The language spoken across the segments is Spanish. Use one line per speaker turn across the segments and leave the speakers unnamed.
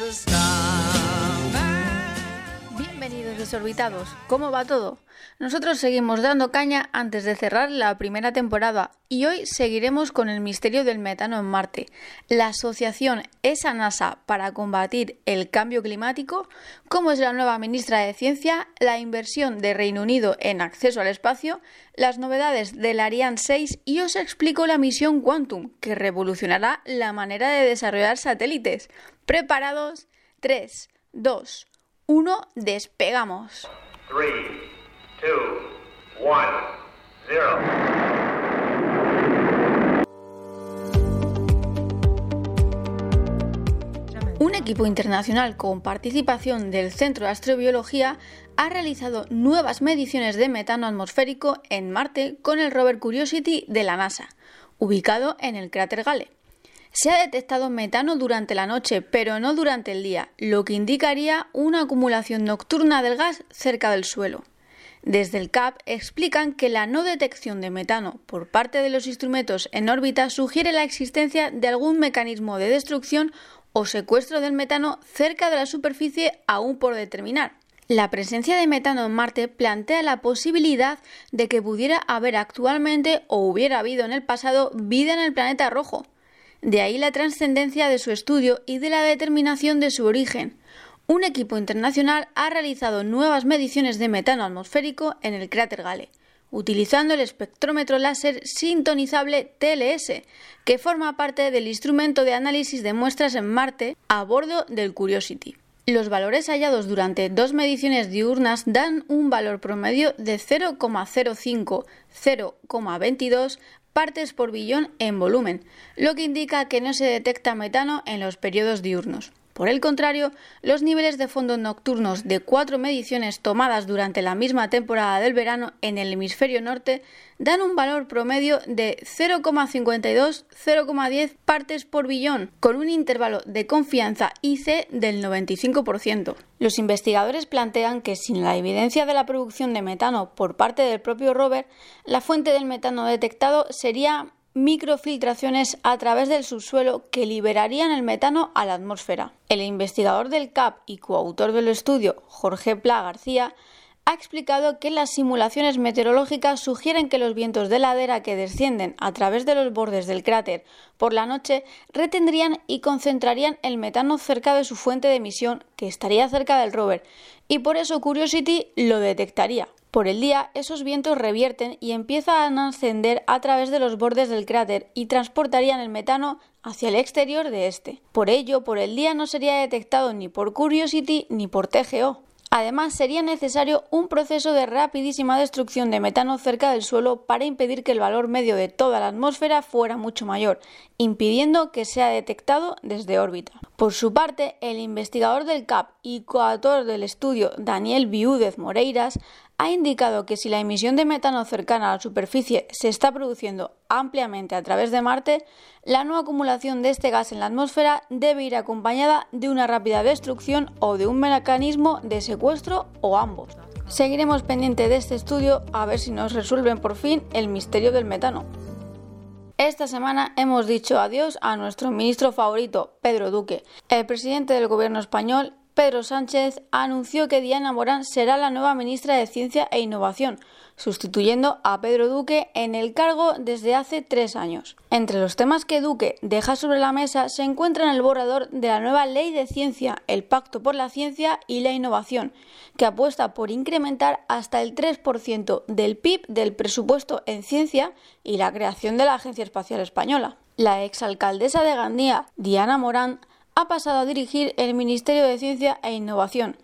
The stars. Bienvenidos desorbitados, ¿cómo va todo? Nosotros seguimos dando caña antes de cerrar la primera temporada y hoy seguiremos con el misterio del metano en Marte. La asociación ESA NASA para combatir el cambio climático, cómo es la nueva ministra de Ciencia, la inversión de Reino Unido en acceso al espacio, las novedades del Ariane 6 y os explico la misión Quantum, que revolucionará la manera de desarrollar satélites. ¿Preparados? 3, 2, 1, despegamos. Un equipo internacional con participación del Centro de Astrobiología ha realizado nuevas mediciones de metano atmosférico en Marte con el rover Curiosity de la NASA, ubicado en el cráter Gale. Se ha detectado metano durante la noche, pero no durante el día, lo que indicaría una acumulación nocturna del gas cerca del suelo. Desde el CAP explican que la no detección de metano por parte de los instrumentos en órbita sugiere la existencia de algún mecanismo de destrucción o secuestro del metano cerca de la superficie aún por determinar. La presencia de metano en Marte plantea la posibilidad de que pudiera haber actualmente o hubiera habido en el pasado vida en el planeta rojo. De ahí la trascendencia de su estudio y de la determinación de su origen, un equipo internacional ha realizado nuevas mediciones de metano atmosférico en el cráter Gale, utilizando el espectrómetro láser sintonizable TLS, que forma parte del instrumento de análisis de muestras en Marte a bordo del Curiosity. Los valores hallados durante dos mediciones diurnas dan un valor promedio de 0,05-0,22 partes por billón en volumen, lo que indica que no se detecta metano en los periodos diurnos. Por el contrario, los niveles de fondo nocturnos de cuatro mediciones tomadas durante la misma temporada del verano en el hemisferio norte dan un valor promedio de 0,52-0,10 partes por billón, con un intervalo de confianza IC del 95%. Los investigadores plantean que sin la evidencia de la producción de metano por parte del propio rover, la fuente del metano detectado sería microfiltraciones a través del subsuelo que liberarían el metano a la atmósfera. El investigador del CAP y coautor del estudio, Jorge Pla García, ha explicado que las simulaciones meteorológicas sugieren que los vientos de ladera que descienden a través de los bordes del cráter por la noche retendrían y concentrarían el metano cerca de su fuente de emisión, que estaría cerca del rover, y por eso Curiosity lo detectaría. Por el día, esos vientos revierten y empiezan a ascender a través de los bordes del cráter y transportarían el metano hacia el exterior de este. Por ello, por el día no sería detectado ni por Curiosity ni por TGO. Además, sería necesario un proceso de rapidísima destrucción de metano cerca del suelo para impedir que el valor medio de toda la atmósfera fuera mucho mayor, impidiendo que sea detectado desde órbita. Por su parte, el investigador del CAP y coautor del estudio Daniel Viúdez Moreiras ha indicado que si la emisión de metano cercana a la superficie se está produciendo ampliamente a través de Marte, la no acumulación de este gas en la atmósfera debe ir acompañada de una rápida destrucción o de un mecanismo de secuestro o ambos. Seguiremos pendiente de este estudio a ver si nos resuelven por fin el misterio del metano. Esta semana hemos dicho adiós a nuestro ministro favorito, Pedro Duque. El presidente del gobierno español Pedro Sánchez anunció que Diana Morán será la nueva ministra de Ciencia e Innovación, sustituyendo a Pedro Duque en el cargo desde hace tres años. Entre los temas que Duque deja sobre la mesa se encuentra el borrador de la nueva Ley de Ciencia, el Pacto por la Ciencia y la Innovación, que apuesta por incrementar hasta el 3% del PIB del presupuesto en ciencia y la creación de la Agencia Espacial Española. La exalcaldesa de Gandía, Diana Morán, ha pasado a dirigir el Ministerio de Ciencia e Innovación.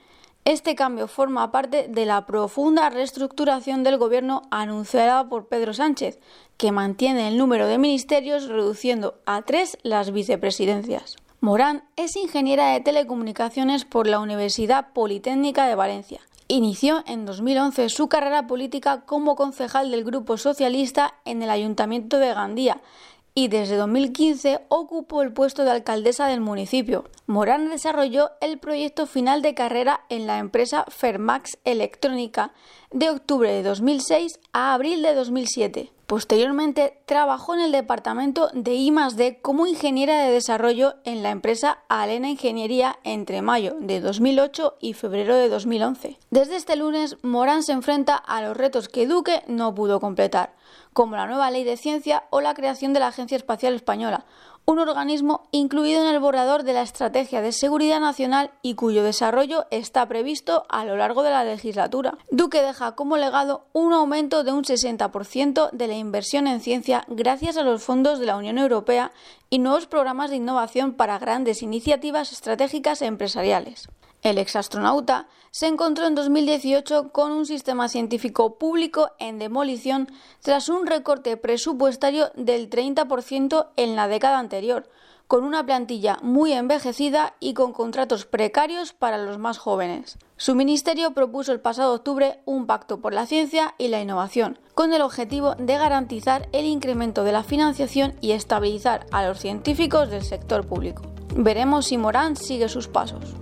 Este cambio forma parte de la profunda reestructuración del gobierno anunciada por Pedro Sánchez, que mantiene el número de ministerios reduciendo a tres las vicepresidencias. Morán es ingeniera de telecomunicaciones por la Universidad Politécnica de Valencia. Inició en 2011 su carrera política como concejal del Grupo Socialista en el Ayuntamiento de Gandía y desde 2015 ocupó el puesto de alcaldesa del municipio. Morán desarrolló el proyecto final de carrera en la empresa Fermax Electrónica de octubre de 2006 a abril de 2007. Posteriormente, trabajó en el departamento de I+D como ingeniera de desarrollo en la empresa Alena Ingeniería entre mayo de 2008 y febrero de 2011. Desde este lunes, Morán se enfrenta a los retos que Duque no pudo completar, como la nueva ley de ciencia o la creación de la Agencia Espacial Española, un organismo incluido en el borrador de la Estrategia de Seguridad Nacional y cuyo desarrollo está previsto a lo largo de la legislatura. Duque deja como legado un aumento de un 60% de la inversión en ciencia gracias a los fondos de la Unión Europea y nuevos programas de innovación para grandes iniciativas estratégicas e empresariales. El exastronauta se encontró en 2018 con un sistema científico público en demolición tras un recorte presupuestario del 30% en la década anterior, con una plantilla muy envejecida y con contratos precarios para los más jóvenes. Su ministerio propuso el pasado octubre un pacto por la ciencia y la innovación, con el objetivo de garantizar el incremento de la financiación y estabilizar a los científicos del sector público. Veremos si Morán sigue sus pasos.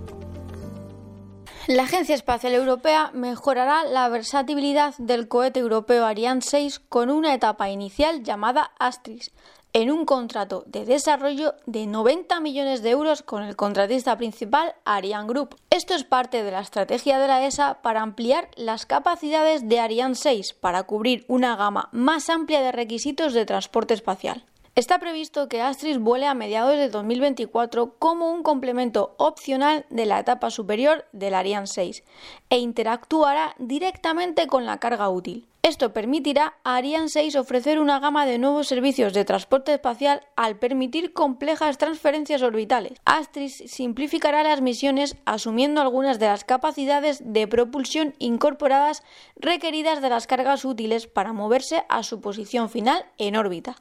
La Agencia Espacial Europea mejorará la versatilidad del cohete europeo Ariane 6 con una etapa inicial llamada Astris, en un contrato de desarrollo de 90 millones de euros con el contratista principal Ariane Group. Esto es parte de la estrategia de la ESA para ampliar las capacidades de Ariane 6 para cubrir una gama más amplia de requisitos de transporte espacial. Está previsto que Astris vuele a mediados de 2024 como un complemento opcional de la etapa superior del Ariane 6 e interactuará directamente con la carga útil. Esto permitirá a Ariane 6 ofrecer una gama de nuevos servicios de transporte espacial al permitir complejas transferencias orbitales. Astris simplificará las misiones asumiendo algunas de las capacidades de propulsión incorporadas requeridas de las cargas útiles para moverse a su posición final en órbita.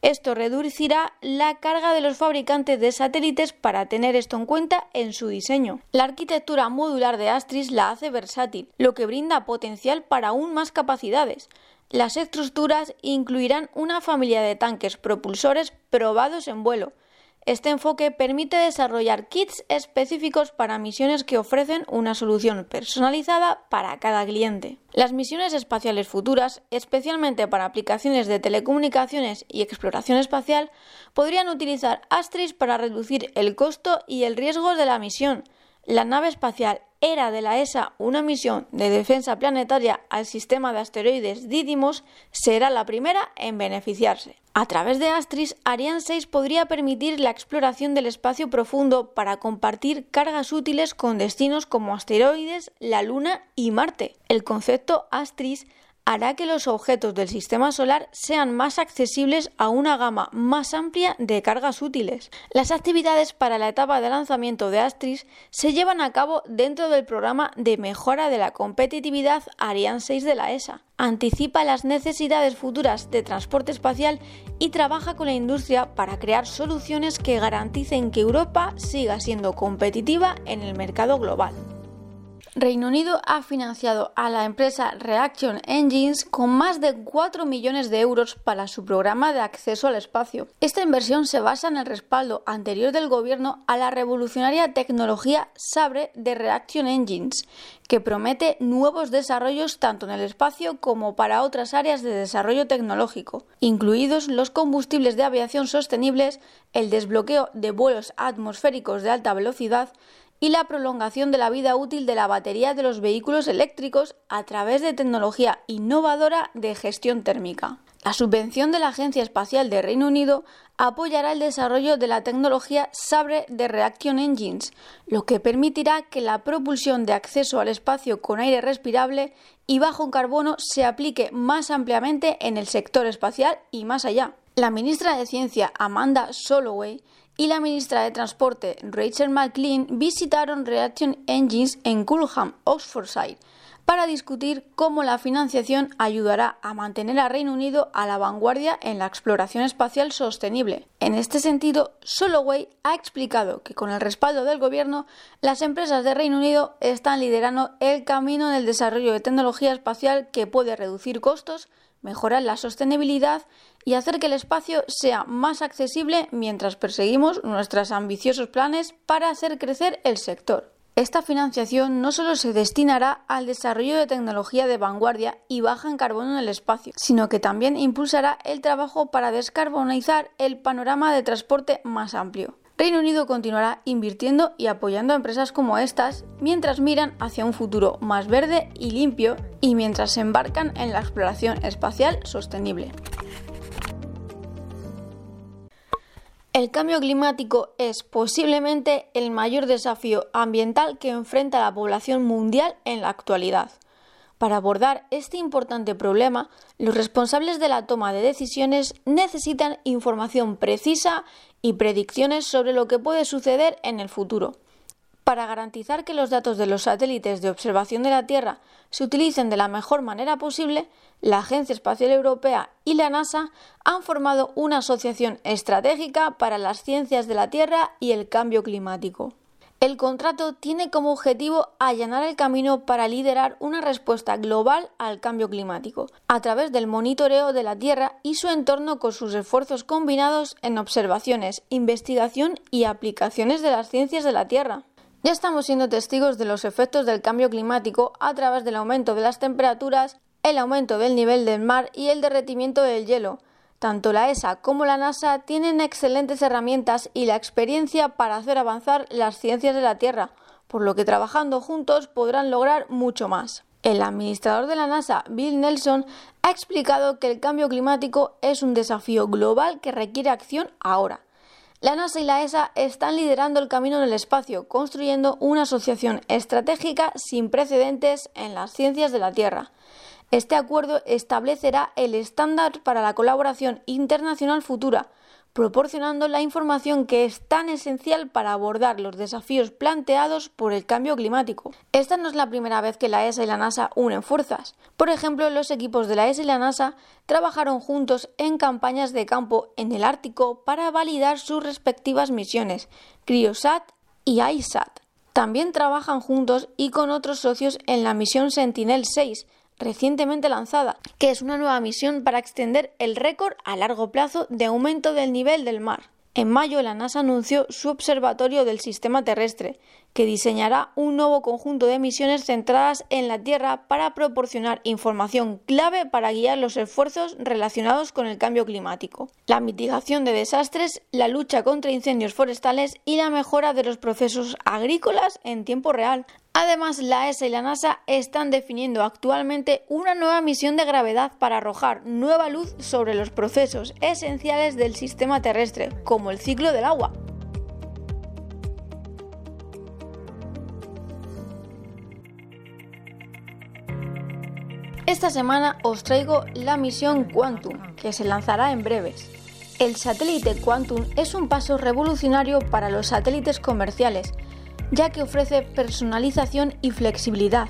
Esto reducirá la carga de los fabricantes de satélites para tener esto en cuenta en su diseño. La arquitectura modular de Astris la hace versátil, lo que brinda potencial para aún más capacidades. Las estructuras incluirán una familia de tanques propulsores probados en vuelo, este enfoque permite desarrollar kits específicos para misiones que ofrecen una solución personalizada para cada cliente. Las misiones espaciales futuras, especialmente para aplicaciones de telecomunicaciones y exploración espacial, podrían utilizar Astris para reducir el costo y el riesgo de la misión. La nave espacial era de la ESA una misión de defensa planetaria al sistema de asteroides Didymos, será la primera en beneficiarse. A través de Astris, Ariane 6 podría permitir la exploración del espacio profundo para compartir cargas útiles con destinos como asteroides, la Luna y Marte. El concepto Astris hará que los objetos del sistema solar sean más accesibles a una gama más amplia de cargas útiles. Las actividades para la etapa de lanzamiento de Astris se llevan a cabo dentro del programa de mejora de la competitividad Ariane 6 de la ESA. Anticipa las necesidades futuras de transporte espacial y trabaja con la industria para crear soluciones que garanticen que Europa siga siendo competitiva en el mercado global. Reino Unido ha financiado a la empresa Reaction Engines con más de 4 millones de euros para su programa de acceso al espacio. Esta inversión se basa en el respaldo anterior del gobierno a la revolucionaria tecnología Sabre de Reaction Engines, que promete nuevos desarrollos tanto en el espacio como para otras áreas de desarrollo tecnológico, incluidos los combustibles de aviación sostenibles, el desbloqueo de vuelos atmosféricos de alta velocidad, y la prolongación de la vida útil de la batería de los vehículos eléctricos a través de tecnología innovadora de gestión térmica. La subvención de la Agencia Espacial de Reino Unido apoyará el desarrollo de la tecnología Sabre de Reaction Engines, lo que permitirá que la propulsión de acceso al espacio con aire respirable y bajo carbono se aplique más ampliamente en el sector espacial y más allá. La ministra de Ciencia Amanda Soloway y la ministra de Transporte Rachel McLean visitaron Reaction Engines en Culham, Oxfordshire, para discutir cómo la financiación ayudará a mantener a Reino Unido a la vanguardia en la exploración espacial sostenible. En este sentido, Soloway ha explicado que con el respaldo del Gobierno, las empresas de Reino Unido están liderando el camino en el desarrollo de tecnología espacial que puede reducir costos, mejorar la sostenibilidad y hacer que el espacio sea más accesible mientras perseguimos nuestros ambiciosos planes para hacer crecer el sector. Esta financiación no solo se destinará al desarrollo de tecnología de vanguardia y baja en carbono en el espacio, sino que también impulsará el trabajo para descarbonizar el panorama de transporte más amplio. Reino Unido continuará invirtiendo y apoyando a empresas como estas mientras miran hacia un futuro más verde y limpio y mientras se embarcan en la exploración espacial sostenible. El cambio climático es posiblemente el mayor desafío ambiental que enfrenta la población mundial en la actualidad. Para abordar este importante problema, los responsables de la toma de decisiones necesitan información precisa y predicciones sobre lo que puede suceder en el futuro. Para garantizar que los datos de los satélites de observación de la Tierra se utilicen de la mejor manera posible, la Agencia Espacial Europea y la NASA han formado una asociación estratégica para las ciencias de la Tierra y el cambio climático. El contrato tiene como objetivo allanar el camino para liderar una respuesta global al cambio climático, a través del monitoreo de la Tierra y su entorno con sus esfuerzos combinados en observaciones, investigación y aplicaciones de las ciencias de la Tierra. Ya estamos siendo testigos de los efectos del cambio climático a través del aumento de las temperaturas, el aumento del nivel del mar y el derretimiento del hielo. Tanto la ESA como la NASA tienen excelentes herramientas y la experiencia para hacer avanzar las ciencias de la Tierra, por lo que trabajando juntos podrán lograr mucho más. El administrador de la NASA, Bill Nelson, ha explicado que el cambio climático es un desafío global que requiere acción ahora. La NASA y la ESA están liderando el camino en el espacio, construyendo una asociación estratégica sin precedentes en las ciencias de la Tierra. Este acuerdo establecerá el estándar para la colaboración internacional futura, proporcionando la información que es tan esencial para abordar los desafíos planteados por el cambio climático. Esta no es la primera vez que la ESA y la NASA unen fuerzas. Por ejemplo, los equipos de la ESA y la NASA trabajaron juntos en campañas de campo en el Ártico para validar sus respectivas misiones, CRIOSAT y ISAT. También trabajan juntos y con otros socios en la misión Sentinel-6, recientemente lanzada, que es una nueva misión para extender el récord a largo plazo de aumento del nivel del mar. En mayo, la NASA anunció su observatorio del sistema terrestre, que diseñará un nuevo conjunto de misiones centradas en la Tierra para proporcionar información clave para guiar los esfuerzos relacionados con el cambio climático, la mitigación de desastres, la lucha contra incendios forestales y la mejora de los procesos agrícolas en tiempo real, Además, la ESA y la NASA están definiendo actualmente una nueva misión de gravedad para arrojar nueva luz sobre los procesos esenciales del sistema terrestre, como el ciclo del agua. Esta semana os traigo la misión Quantum, que se lanzará en breves. El satélite Quantum es un paso revolucionario para los satélites comerciales, ya que ofrece personalización y flexibilidad.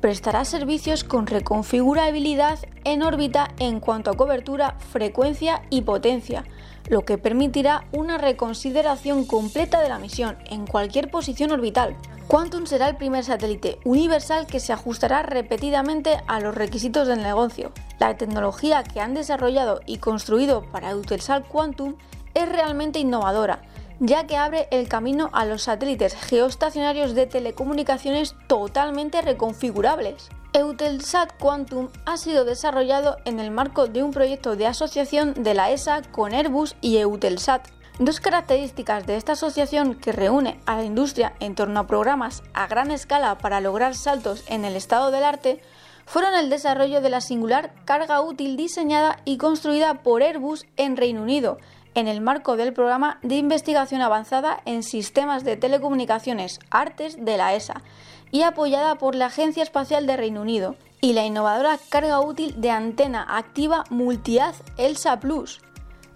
Prestará servicios con reconfigurabilidad en órbita en cuanto a cobertura, frecuencia y potencia, lo que permitirá una reconsideración completa de la misión en cualquier posición orbital. Quantum será el primer satélite universal que se ajustará repetidamente a los requisitos del negocio. La tecnología que han desarrollado y construido para Eutelsat Quantum es realmente innovadora ya que abre el camino a los satélites geoestacionarios de telecomunicaciones totalmente reconfigurables. Eutelsat Quantum ha sido desarrollado en el marco de un proyecto de asociación de la ESA con Airbus y Eutelsat. Dos características de esta asociación que reúne a la industria en torno a programas a gran escala para lograr saltos en el estado del arte fueron el desarrollo de la singular carga útil diseñada y construida por Airbus en Reino Unido, en el marco del programa de investigación avanzada en sistemas de telecomunicaciones Artes de la ESA y apoyada por la Agencia Espacial de Reino Unido y la innovadora carga útil de antena activa Multiaz ELSA Plus,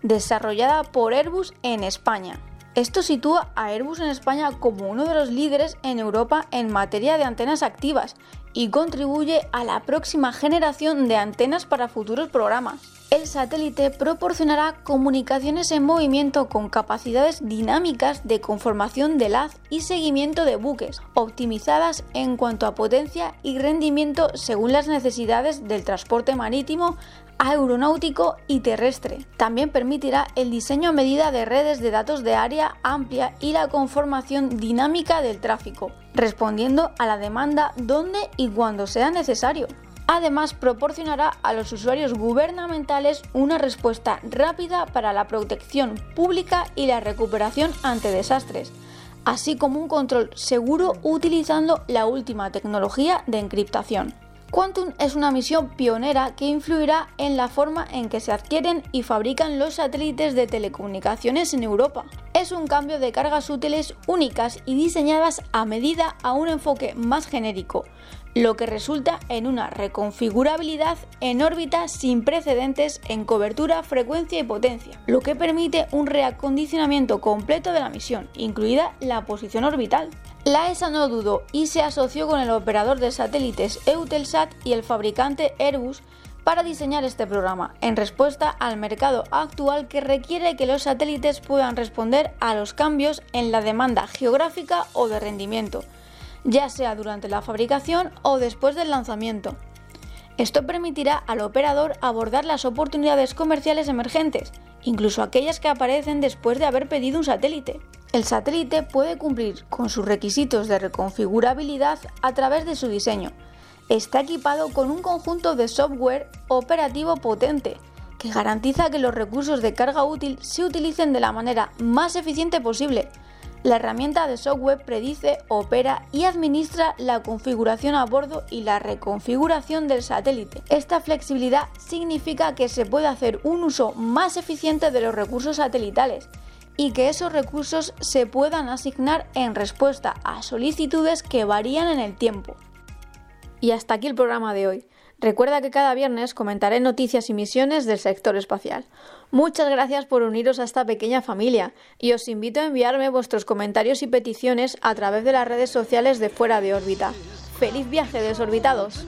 desarrollada por Airbus en España. Esto sitúa a Airbus en España como uno de los líderes en Europa en materia de antenas activas y contribuye a la próxima generación de antenas para futuros programas. el satélite proporcionará comunicaciones en movimiento con capacidades dinámicas de conformación de haz y seguimiento de buques, optimizadas en cuanto a potencia y rendimiento según las necesidades del transporte marítimo, aeronáutico y terrestre. También permitirá el diseño a medida de redes de datos de área amplia y la conformación dinámica del tráfico, respondiendo a la demanda donde y cuando sea necesario. Además, proporcionará a los usuarios gubernamentales una respuesta rápida para la protección pública y la recuperación ante desastres, así como un control seguro utilizando la última tecnología de encriptación. Quantum es una misión pionera que influirá en la forma en que se adquieren y fabrican los satélites de telecomunicaciones en Europa. Es un cambio de cargas útiles únicas y diseñadas a medida a un enfoque más genérico, lo que resulta en una reconfigurabilidad en órbita sin precedentes en cobertura, frecuencia y potencia, lo que permite un reacondicionamiento completo de la misión, incluida la posición orbital. La ESA no dudó y se asoció con el operador de satélites Eutelsat y el fabricante Airbus para diseñar este programa, en respuesta al mercado actual que requiere que los satélites puedan responder a los cambios en la demanda geográfica o de rendimiento ya sea durante la fabricación o después del lanzamiento. Esto permitirá al operador abordar las oportunidades comerciales emergentes, incluso aquellas que aparecen después de haber pedido un satélite. El satélite puede cumplir con sus requisitos de reconfigurabilidad a través de su diseño. Está equipado con un conjunto de software operativo potente que garantiza que los recursos de carga útil se utilicen de la manera más eficiente posible, la herramienta de software predice, opera y administra la configuración a bordo y la reconfiguración del satélite. Esta flexibilidad significa que se puede hacer un uso más eficiente de los recursos satelitales y que esos recursos se puedan asignar en respuesta a solicitudes que varían en el tiempo. Y hasta aquí el programa de hoy. Recuerda que cada viernes comentaré noticias y misiones del sector espacial. Muchas gracias por uniros a esta pequeña familia y os invito a enviarme vuestros comentarios y peticiones a través de las redes sociales de Fuera de órbita. ¡Feliz viaje, desorbitados!